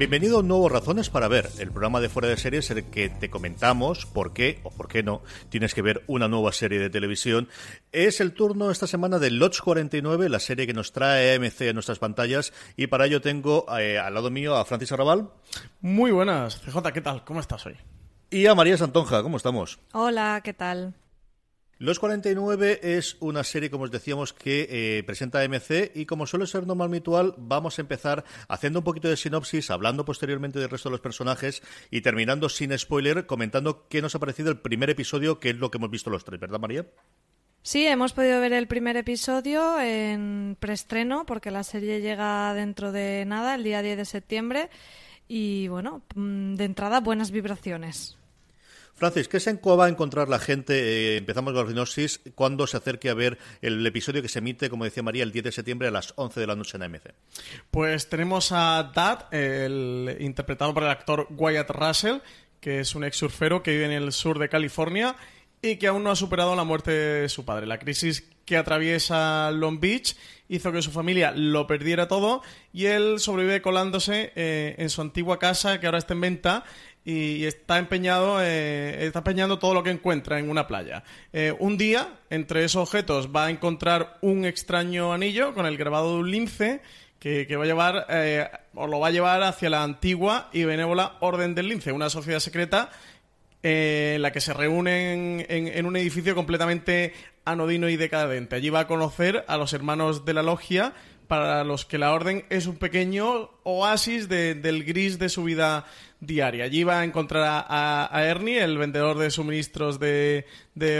Bienvenido a un nuevo Razones para Ver, el programa de fuera de series en el que te comentamos por qué o por qué no tienes que ver una nueva serie de televisión. Es el turno esta semana de Lodge 49, la serie que nos trae AMC a nuestras pantallas, y para ello tengo eh, al lado mío a Francis Arrabal. Muy buenas, CJ, ¿qué tal? ¿Cómo estás hoy? Y a María Santonja, ¿cómo estamos? Hola, ¿qué tal? Los 49 es una serie, como os decíamos, que eh, presenta AMC y como suele ser normal habitual, vamos a empezar haciendo un poquito de sinopsis, hablando posteriormente del resto de los personajes y terminando sin spoiler, comentando qué nos ha parecido el primer episodio, que es lo que hemos visto los tres, ¿verdad María? Sí, hemos podido ver el primer episodio en preestreno, porque la serie llega dentro de nada, el día 10 de septiembre, y bueno, mm, de entrada buenas vibraciones. Francis, ¿qué se va a encontrar la gente? Eh, empezamos con la sinopsis. Cuando se acerque a ver el episodio que se emite, como decía María, el 10 de septiembre a las 11 de la noche en AMC? Pues tenemos a Dad, interpretado por el actor Wyatt Russell, que es un ex surfero que vive en el sur de California y que aún no ha superado la muerte de su padre. La crisis que atraviesa Long Beach hizo que su familia lo perdiera todo y él sobrevive colándose eh, en su antigua casa que ahora está en venta y está empeñado eh, está empeñando todo lo que encuentra en una playa. Eh, un día, entre esos objetos, va a encontrar un extraño anillo con el grabado de un lince que, va a llevar eh, o lo va a llevar hacia la antigua y benévola Orden del Lince, una sociedad secreta en la que se reúnen en, un edificio completamente anodino y decadente. Allí va a conocer a los hermanos de la logia para los que la orden es un pequeño oasis del gris de su vida diaria. Allí va a encontrar a, Ernie, el vendedor de suministros de,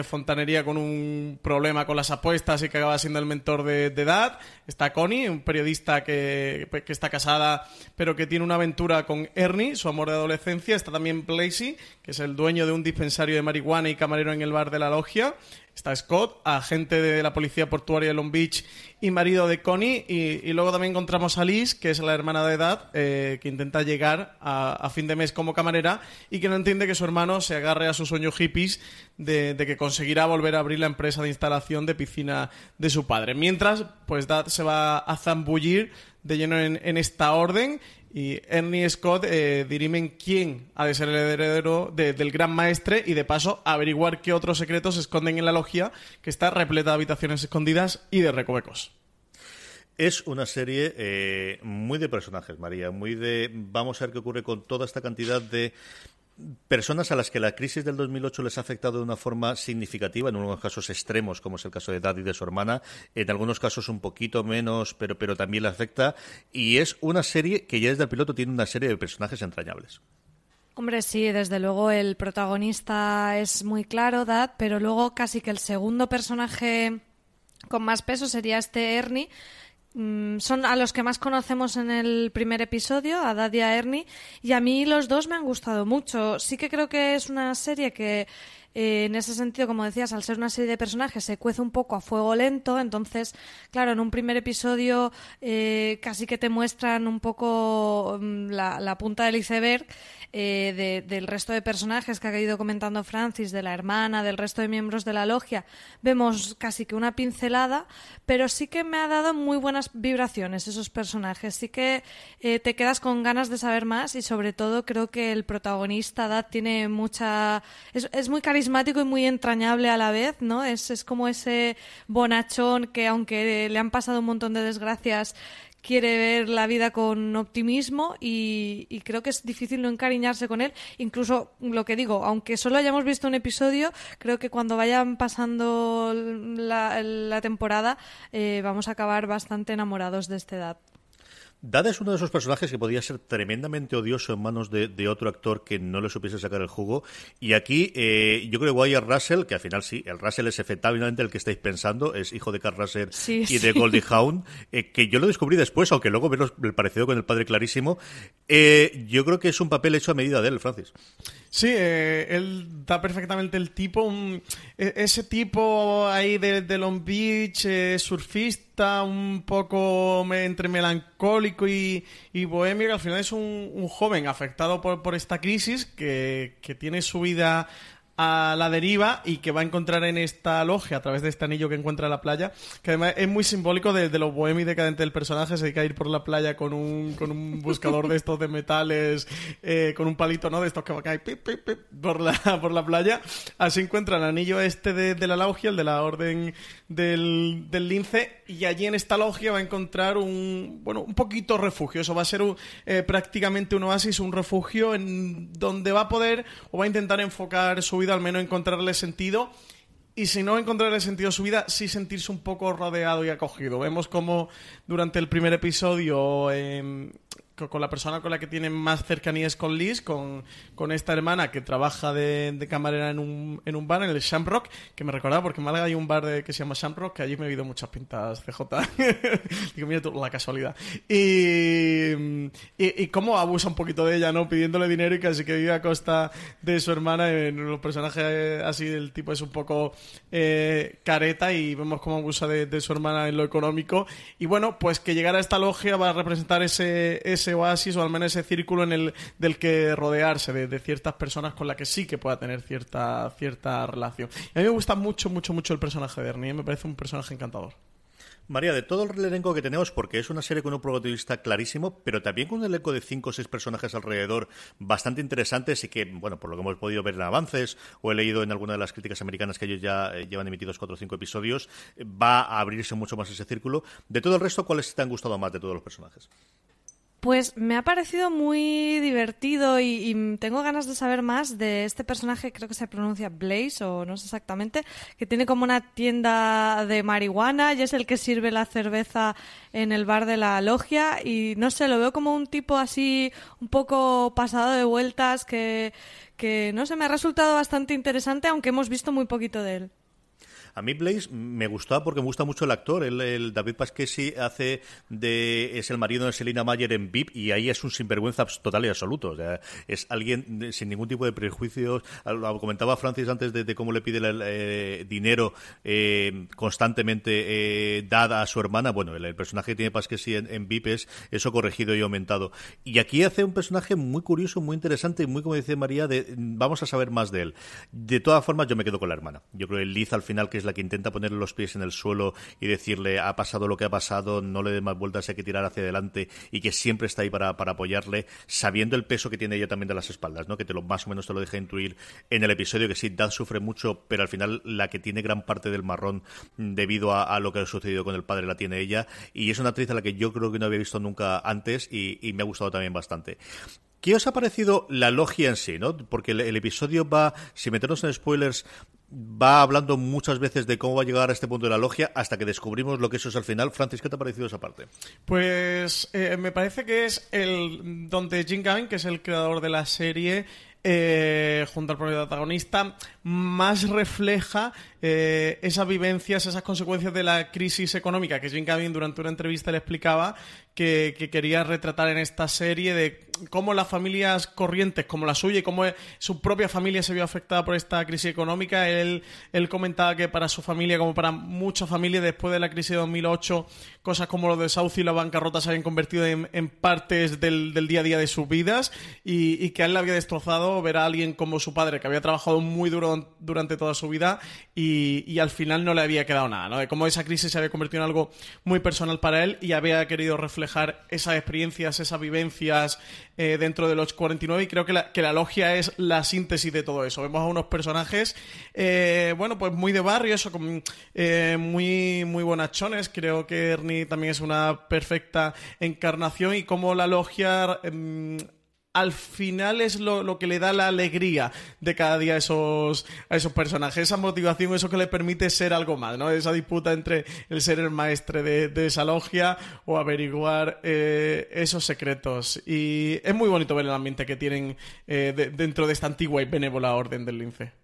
fontanería con un problema con las apuestas y que acaba siendo el mentor de, Dad. Está Connie, un periodista que, que, está casada pero que tiene una aventura con Ernie, su amor de adolescencia. Está también Blazy, que es el dueño de un dispensario de marihuana y camarero en el bar de la logia. Está Scott, agente de la policía portuaria de Long Beach y marido de Connie. Y, luego también encontramos a Liz, que es la hermana de edad, eh, que intenta llegar a, fin de mes como camarera y que no entiende que su hermano se agarre a sus sueños hippies de, que conseguirá volver a abrir la empresa de instalación de piscina de su padre. Mientras, pues Dad se va a zambullir de lleno en esta orden y Ernie Scott eh, dirimen quién ha de ser el heredero del gran maestre y de paso averiguar qué otros secretos se esconden en la logia que está repleta de habitaciones escondidas y de recovecos. Es una serie eh, muy de personajes, María, muy de vamos a ver qué ocurre con toda esta cantidad de personas a las que la crisis del 2008 les ha afectado de una forma significativa, en unos casos extremos, como es el caso de Daddy y de su hermana, en algunos casos un poquito menos, pero, pero también le afecta, y es una serie que ya desde el piloto tiene una serie de personajes entrañables. Hombre, sí, desde luego el protagonista es muy claro, Dad, pero luego casi que el segundo personaje con más peso sería este Ernie, son a los que más conocemos en el primer episodio, a Dad y a Ernie, y a mí los dos me han gustado mucho. Sí que creo que es una serie que eh, en ese sentido, como decías, al ser una serie de personajes se cuece un poco a fuego lento, entonces, claro, en un primer episodio eh, casi que te muestran un poco mm, la, la punta del iceberg eh, del resto de personajes que ha ido comentando Francis, de la hermana, del resto de miembros de la logia, vemos casi que una pincelada, pero sí que me ha dado muy buenas vibraciones esos personajes. Sí que eh, te quedas con ganas de saber más y sobre todo creo que el protagonista, Dad, tiene mucha... Es, es muy carismático y muy entrañable a la vez, ¿no? Es, es como ese bonachón que aunque le han pasado un montón de desgracias, quiere ver la vida con optimismo y, creo que es difícil no encariñarse con él. Incluso lo que digo, aunque solo hayamos visto un episodio, creo que cuando vayan pasando la, temporada eh, vamos a acabar bastante enamorados de esta edad. Dada es uno de esos personajes que podía ser tremendamente odioso en manos de, otro actor que no le supiese sacar el jugo. Y aquí eh, yo creo que Wyatt Russell, que al final sí, el Russell es efectivamente el que estáis pensando, es hijo de Carl Russell y de Goldie Hawn, eh, que yo lo descubrí después, aunque luego veo el parecido con el padre clarísimo. Eh, yo creo que es un papel hecho a medida de él, Francis. Sí, él da perfectamente el tipo, e, ese tipo ahí de, de Long Beach, surfista un poco entre melancólico y, bohemio, que al final es un, joven afectado por, esta crisis que, tiene su vida a la deriva y que va a encontrar en esta logia, a través de este anillo que encuentra en la playa, que además es muy simbólico de, de lo bohemio y decadente del personaje, se dedica a ir por la playa con un, con un buscador de estos de metales, eh, con un palito, ¿no? De estos que va a caer pip, pip, pip, por, la, por la playa. Así encuentra el anillo este de, de la logia, el de la orden del, del lince, y allí en esta logia va a encontrar un, bueno, un poquito refugio. Eso va a ser un, eh, prácticamente un oasis, un refugio en donde va a poder o va a intentar enfocar su vida, al menos encontrarle sentido. Y si no encontrarle sentido a su vida, sí sentirse un poco rodeado y acogido. Vemos como durante el primer episodio em, con la persona con la que tiene más cercanía es con Liz, con, con esta hermana que trabaja de, camarera en un, en un bar, en el Shamrock, que me recordaba porque en Málaga hay un bar que se llama Shamrock, que allí me he oído muchas pintas CJ. Digo, mira tú, la casualidad. Y, y, cómo abusa un poquito de ella, ¿no? Pidiéndole dinero y casi que vive a costa de su hermana. En los personajes así del tipo es un poco eh, careta y vemos cómo abusa de, su hermana en lo económico. Y bueno, pues que llegar a esta logia va a representar ese, ese oasis o al menos ese círculo en el del que rodearse de, de ciertas personas con las que sí que pueda tener cierta, cierta relación. Y a mí me gusta mucho, mucho, mucho el personaje de Ernie. ¿eh? Me parece un personaje encantador. María, de todo el elenco que tenemos, porque es una serie con un protagonista clarísimo, pero también con un elenco de cinco o seis personajes alrededor bastante interesantes y que, bueno, por lo que hemos podido ver en avances o he leído en alguna de las críticas americanas que ellos ya eh, llevan emitidos cuatro o cinco episodios, eh, va a abrirse mucho más ese círculo. De todo el resto, ¿cuáles te han gustado más de todos los personajes? Pues me ha parecido muy divertido y, y tengo ganas de saber más de este personaje, creo que se pronuncia Blaze o no sé exactamente, que tiene como una tienda de marihuana y es el que sirve la cerveza en el bar de la logia y no sé, lo veo como un tipo así un poco pasado de vueltas que, que no sé, me ha resultado bastante interesante aunque hemos visto muy poquito de él. A mí Blaze me gustaba porque me gusta mucho el actor. El, el David Pasquesi hace de es el marido de Selina Mayer en VIP y ahí es un sinvergüenza total y absoluto. O sea, es alguien sin ningún tipo de prejuicios. Lo comentaba Francis antes de, de cómo le pide el, eh, dinero eh, constantemente eh, dada a su hermana. Bueno, el, el personaje que tiene Pasquesi en, en VIP es eso corregido y aumentado. Y aquí hace un personaje muy curioso, muy interesante y muy, como dice María, de vamos a saber más de él. De todas formas, yo me quedo con la hermana. Yo creo que Liz al final, que es la que intenta ponerle los pies en el suelo y decirle ha pasado lo que ha pasado, no le dé más vueltas, hay que tirar hacia adelante y que siempre está ahí para, para apoyarle, sabiendo el peso que tiene ella también de las espaldas, ¿no? Que te lo más o menos te lo deja intuir en el episodio que sí, Dad sufre mucho, pero al final la que tiene gran parte del marrón debido a, lo que ha sucedido con el padre la tiene ella y es una actriz a la que yo creo que no había visto nunca antes y, me ha gustado también bastante. ¿Qué os ha parecido la logia en sí? ¿no? Porque el, el episodio va, sin meternos en spoilers, va hablando muchas veces de cómo va a llegar a este punto de la logia hasta que descubrimos lo que eso es al final. Francis, ¿qué te ha parecido esa parte? Pues eh, me parece que es el donde Jim Gavin, que es el creador de la serie, eh, junto al protagonista, más refleja eh, esas vivencias, esas consecuencias de la crisis económica que Jim Gavin durante una entrevista le explicaba que, que quería retratar en esta serie de cómo las familias corrientes como la suya y cómo su propia familia se vio afectada por esta crisis económica. Él, él comentaba que para su familia, como para muchas familias después de la crisis de 2008, cosas como lo desahucio y la bancarrota se habían convertido en, en partes del, del, día a día de sus vidas y, y, que a él le había destrozado ver a alguien como su padre, que había trabajado muy duro durante toda su vida y, al final no le había quedado nada, ¿no? De cómo esa crisis se había convertido en algo muy personal para él y había querido reflejar esas experiencias, esas vivencias eh, dentro de los 49 y creo que la, que la logia es la síntesis de todo eso. Vemos a unos personajes, eh, bueno, pues muy de barrio, eso, con, eh, muy, muy bonachones. Creo que Ernie también es una perfecta encarnación y como la logia em, al final es lo, que le da la alegría de cada día a esos, esos personajes, esa motivación, eso que le permite ser algo más, ¿no? Esa disputa entre el ser el maestre de, de esa logia o averiguar eh, esos secretos. Y es muy bonito ver el ambiente que tienen eh, de, dentro de esta antigua y benévola orden del lince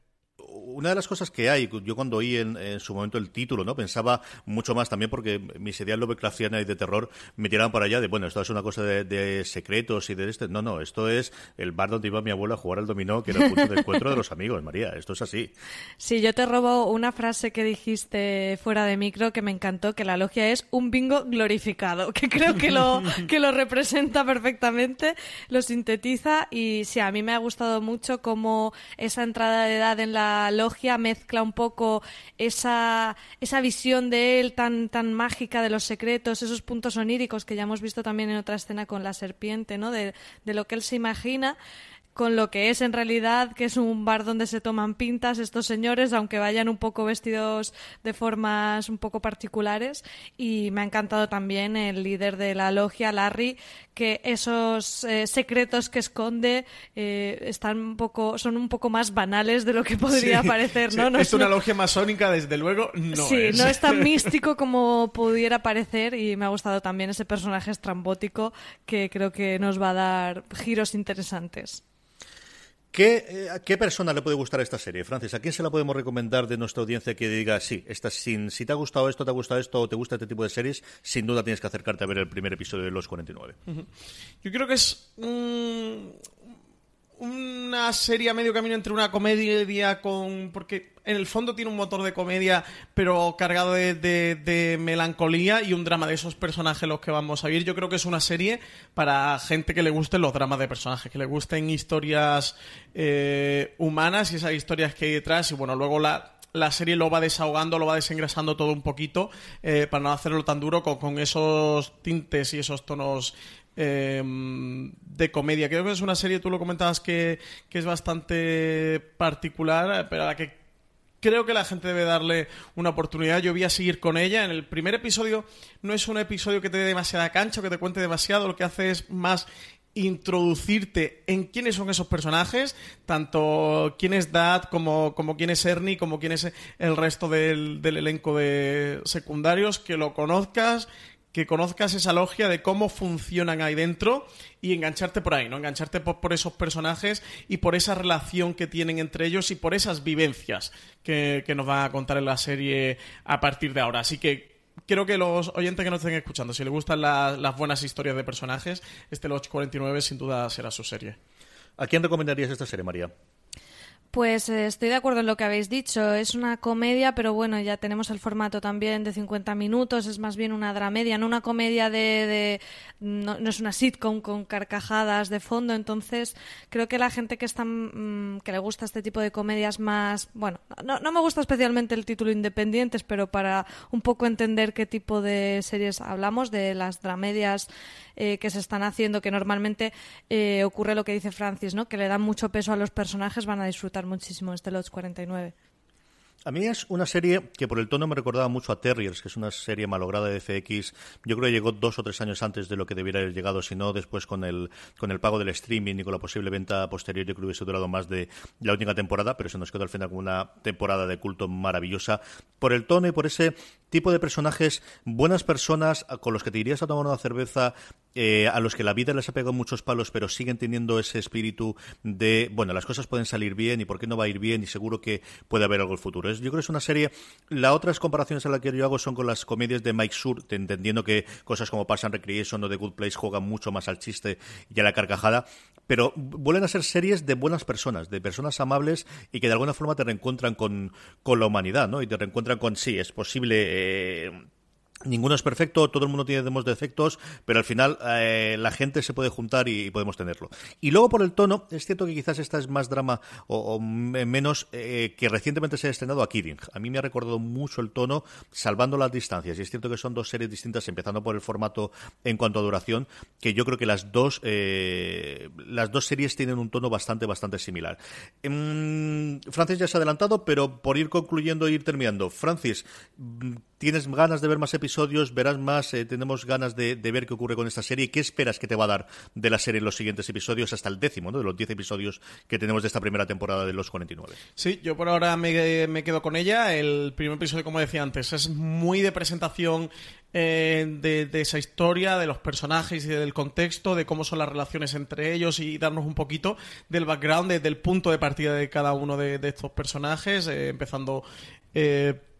una de las cosas que hay, yo cuando oí en, su momento el título, ¿no? Pensaba mucho más también porque mis ideas Lovecraftianas y de terror me tiraban para allá de, bueno, esto es una cosa de, secretos y de este. No, no, esto es el bar donde iba mi abuela a jugar al dominó, que era el punto de encuentro de los amigos, María. Esto es así. Sí, yo te robo una frase que dijiste fuera de micro que me encantó, que la logia es un bingo glorificado, que creo que lo, que lo representa perfectamente, lo sintetiza y sí, a mí me ha gustado mucho cómo esa entrada de edad en la logia mezcla un poco esa, esa visión de él tan, tan mágica de los secretos, esos puntos oníricos que ya hemos visto también en otra escena con la serpiente, ¿no? De, de lo que él se imagina con lo que es en realidad, que es un bar donde se toman pintas estos señores, aunque vayan un poco vestidos de formas un poco particulares. Y me ha encantado también el líder de la logia, Larry, que esos eh, secretos que esconde eh, están un poco, son un poco más banales de lo que podría parecer, ¿no? es, una logia masónica, desde luego, no sí, no es tan místico como pudiera parecer y me ha gustado también ese personaje estrambótico que creo que nos va a dar giros interesantes. ¿Qué, ¿A eh, qué persona le puede gustar esta serie, Francis? ¿A quién se la podemos recomendar de nuestra audiencia que diga, sí, esta, sin, si te ha gustado esto, te ha gustado esto o te gusta este tipo de series, sin duda tienes que acercarte a ver el primer episodio de Los 49? Yo creo que es una serie a medio camino entre una comedia con... porque en el fondo tiene un motor de comedia, pero cargado de, melancolía y un drama de esos personajes los que vamos a ver. Yo creo que es una serie para gente que le gusten los dramas de personajes, que le gusten historias eh, humanas y esas historias que hay detrás. Y bueno, luego la, la serie lo va desahogando, lo va desengrasando todo un poquito eh, para no hacerlo tan duro con, esos tintes y esos tonos Em, de comedia. Creo que es una serie, tú lo comentabas, que, es bastante particular, pero a la que creo que la gente debe darle una oportunidad. Yo voy a seguir con ella. En el primer episodio no es un episodio que te dé demasiada cancha o que te cuente demasiado. Lo que hace es más introducirte en quiénes son esos personajes, tanto quién es Dad como, como quién es Ernie, como quién es el resto del, del elenco de secundarios, que lo conozcas, que conozcas esa logia de cómo funcionan ahí dentro y engancharte por ahí, ¿no? Engancharte por, esos personajes y por esa relación que tienen entre ellos y por esas vivencias que, nos van a contar en la serie a partir de ahora. Así que creo que los oyentes que nos estén escuchando, si les gustan las buenas historias de personajes, este Lodge 49 sin duda será su serie. ¿A quién recomendarías esta serie, María? Pues eh, estoy de acuerdo en lo que habéis dicho. Es una comedia, pero bueno, ya tenemos el formato también de 50 minutos. Es más bien una dramedia, no una comedia de. no, es una sitcom con carcajadas de fondo. Entonces, creo que la gente que, está, mm, que le gusta este tipo de comedias más. Bueno, no, no me gusta especialmente el título Independientes, pero para un poco entender qué tipo de series hablamos, de las dramedias eh, que se están haciendo, que normalmente eh, ocurre lo que dice Francis, ¿no? que le dan mucho peso a los personajes, van a disfrutar muchísimo este Lodge 49. A mí es una serie que por el tono me recordaba mucho a Terriers, que es una serie malograda de FX. Yo creo que llegó dos o tres años antes de lo que debiera haber llegado, si no después con el, con el pago del streaming y con la posible venta posterior. Yo creo que hubiese durado más de la última temporada, pero se nos quedó al final con una temporada de culto maravillosa por el tono y por ese tipo de personajes, buenas personas con los que te irías a tomar una cerveza, eh, a los que la vida les ha pegado muchos palos, pero siguen teniendo ese espíritu de, bueno, las cosas pueden salir bien y por qué no va a ir bien y seguro que puede haber algo en el futuro. yo creo que es una serie. Las otras comparaciones a las que yo hago son con las comedias de Mike Sur, entendiendo que cosas como Parks and Recreation o The Good Place juegan mucho más al chiste y a la carcajada, pero vuelven a ser series de buenas personas, de personas amables y que de alguna forma te reencuentran con, con la humanidad, ¿no? Y te reencuentran con, sí, es posible eh, Ninguno es perfecto, todo el mundo tiene defectos, pero al final eh, la gente se puede juntar y, podemos tenerlo. Y luego por el tono, es cierto que quizás esta es más drama o, menos eh, que recientemente se ha estrenado a Kidding. A mí me ha recordado mucho el tono, salvando las distancias. Y es cierto que son dos series distintas, empezando por el formato en cuanto a duración, que yo creo que las dos, las dos series tienen un tono bastante, bastante similar. Em, Francis ya se ha adelantado, pero por ir concluyendo e ir terminando. Francis, ¿Tienes ganas de ver más episodios? ¿Verás más? Eh, ¿Tenemos ganas de, ver qué ocurre con esta serie? ¿Qué esperas que te va a dar de la serie en los siguientes episodios hasta el décimo, ¿no? de los diez episodios que tenemos de esta primera temporada de los 49? Sí, yo por ahora me, quedo con ella. El primer episodio, como decía antes, es muy de presentación eh, de, esa historia, de los personajes y del contexto, de cómo son las relaciones entre ellos y darnos un poquito del background, del punto de partida de cada uno de, estos personajes, eh, empezando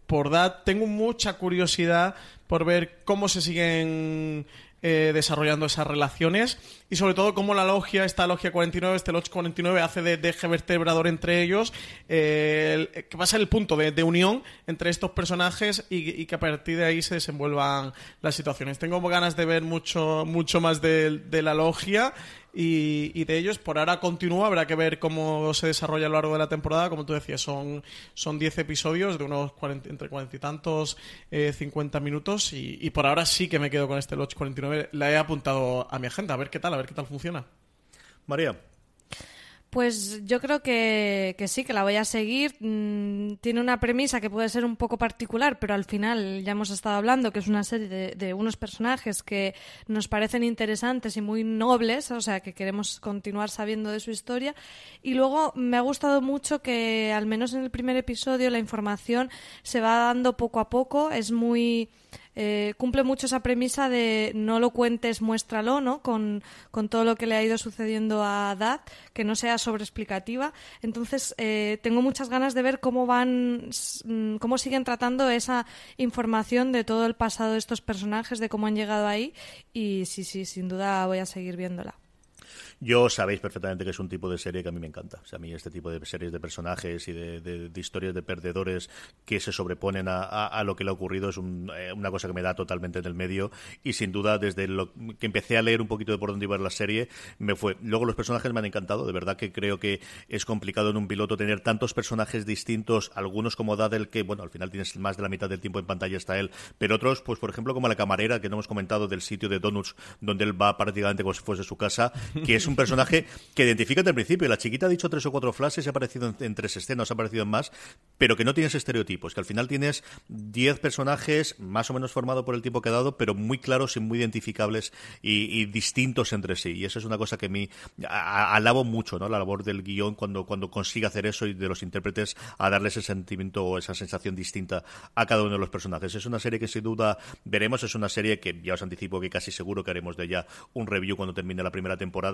por dar, tengo mucha curiosidad por ver cómo se siguen eh, desarrollando esas relaciones y sobre todo cómo la logia, esta logia 49, este Lodge 49 hace de, eje vertebrador entre ellos, eh, que va a ser el punto de, unión entre estos personajes y, que a partir de ahí se desenvuelvan las situaciones. Tengo ganas de ver mucho, mucho más de, de la logia y, de ellos por ahora continúa, habrá que ver cómo se desarrolla a lo largo de la temporada, como tú decías, son, son 10 episodios de unos 40, entre 40 y tantos, eh, 50 minutos y, por ahora sí que me quedo con este Lodge 49, la he apuntado a mi agenda, a ver qué tal, a ver qué tal funciona. María. Pues yo creo que, sí, que la voy a seguir. Mm, tiene una premisa que puede ser un poco particular, pero al final ya hemos estado hablando que es una serie de, unos personajes que nos parecen interesantes y muy nobles, o sea, que queremos continuar sabiendo de su historia. Y luego me ha gustado mucho que, al menos en el primer episodio, la información se va dando poco a poco. Es muy eh, cumple mucho esa premisa de no lo cuentes, muéstralo, ¿no? Con, todo lo que le ha ido sucediendo a Dad, que no sea sobreexplicativa. Entonces, eh, tengo muchas ganas de ver cómo van, mm, cómo siguen tratando esa información de todo el pasado de estos personajes, de cómo han llegado ahí. Y sí, sí, sin duda voy a seguir viéndola. Yo sabéis perfectamente que es un tipo de serie que a mí me encanta. O sea, a mí este tipo de series de personajes y de, historias de perdedores que se sobreponen a, lo que le ha ocurrido es eh, una cosa que me da totalmente en el medio y sin duda desde lo que empecé a leer un poquito de por dónde iba la serie me fue. Luego los personajes me han encantado, de verdad que creo que es complicado en un piloto tener tantos personajes distintos, algunos como Dadel que, bueno, al final tienes más de la mitad del tiempo en pantalla está él, pero otros, pues por ejemplo como la camarera que no hemos comentado del sitio de Donuts donde él va prácticamente como si fuese su casa, que es un personaje que identifica desde el principio. La chiquita ha dicho tres o cuatro flashes, ha aparecido en, tres escenas, ha aparecido en más, pero que no tienes estereotipos, que al final tienes diez personajes más o menos formados por el tiempo que ha dado, pero muy claros y muy identificables y, distintos entre sí. Y eso es una cosa que a mí alabo mucho, ¿no? La labor del guion cuando, cuando consigue hacer eso y de los intérpretes a darle ese sentimiento o esa sensación distinta a cada uno de los personajes. Es una serie que sin duda veremos, es una serie que ya os anticipo que casi seguro que haremos de ella un review cuando termine la primera temporada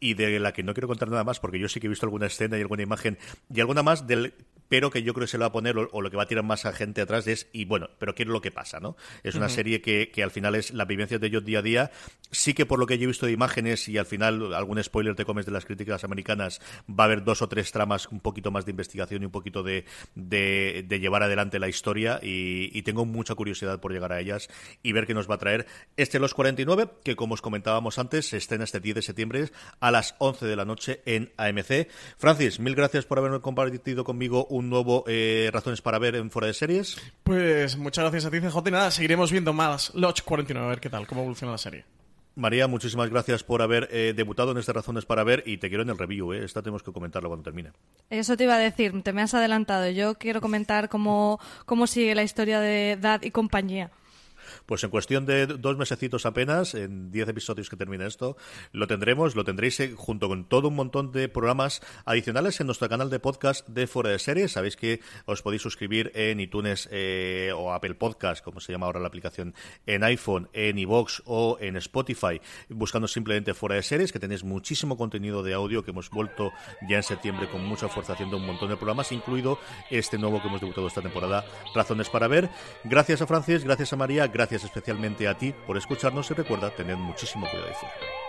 y de la que no quiero contar nada más porque yo sí que he visto alguna escena y alguna imagen y alguna más del pero que yo creo que se lo va a poner o, lo que va a tirar más a gente atrás es, y bueno, pero ¿qué es lo que pasa? no Es una serie que, que, al final es la vivencia de ellos día a día. Sí que por lo que yo he visto de imágenes y al final algún spoiler te comes de las críticas americanas, va a haber dos o tres tramas, un poquito más de investigación y un poquito de, de, llevar adelante la historia y, y, tengo mucha curiosidad por llegar a ellas y ver qué nos va a traer este Los 49, que como os comentábamos antes, se estrena este 10 de septiembre a las 11 de la noche en AMC. Francis, mil gracias por haberme compartido conmigo un nuevo eh, Razones para ver en Fuera de Series. Pues muchas gracias a ti, CJ. Y nada, seguiremos viendo más Lodge 49, a ver qué tal, cómo evoluciona la serie. María, muchísimas gracias por haber eh, debutado en estas Razones para Ver y te quiero en el review, ¿eh? Esta tenemos que comentarlo cuando termine. Eso te iba a decir, te me has adelantado. Yo quiero comentar cómo, cómo sigue la historia de Dad y compañía. Pues en cuestión de dos mesecitos apenas, en diez episodios que termine esto, lo tendremos, lo tendréis eh, junto con todo un montón de programas adicionales en nuestro canal de podcast de Fuera de Series. Sabéis que os podéis suscribir en iTunes eh, o Apple Podcast, como se llama ahora la aplicación, en iPhone, en iVoox o en Spotify, buscando simplemente Fuera de Series, que tenéis muchísimo contenido de audio que hemos vuelto ya en septiembre con mucha fuerza haciendo un montón de programas, incluido este nuevo que hemos debutado esta temporada, Razones para Ver. Gracias a Francis, gracias a María, gracias especialmente a ti por escucharnos y recuerda tener muchísimo cuidado fuera.